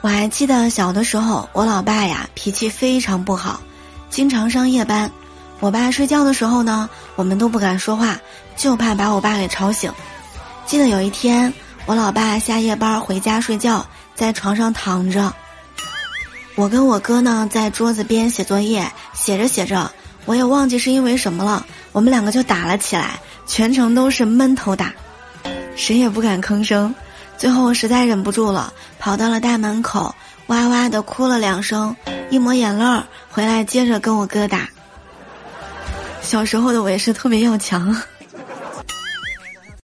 我还记得小的时候，我老爸呀脾气非常不好，经常上夜班。我爸睡觉的时候呢，我们都不敢说话，就怕把我爸给吵醒。记得有一天，我老爸下夜班回家睡觉，在床上躺着。我跟我哥呢在桌子边写作业，写着写着，我也忘记是因为什么了，我们两个就打了起来，全程都是闷头打，谁也不敢吭声。最后我实在忍不住了，跑到了大门口，哇哇的哭了两声，一抹眼泪儿，回来接着跟我哥打。小时候的我也是特别要强。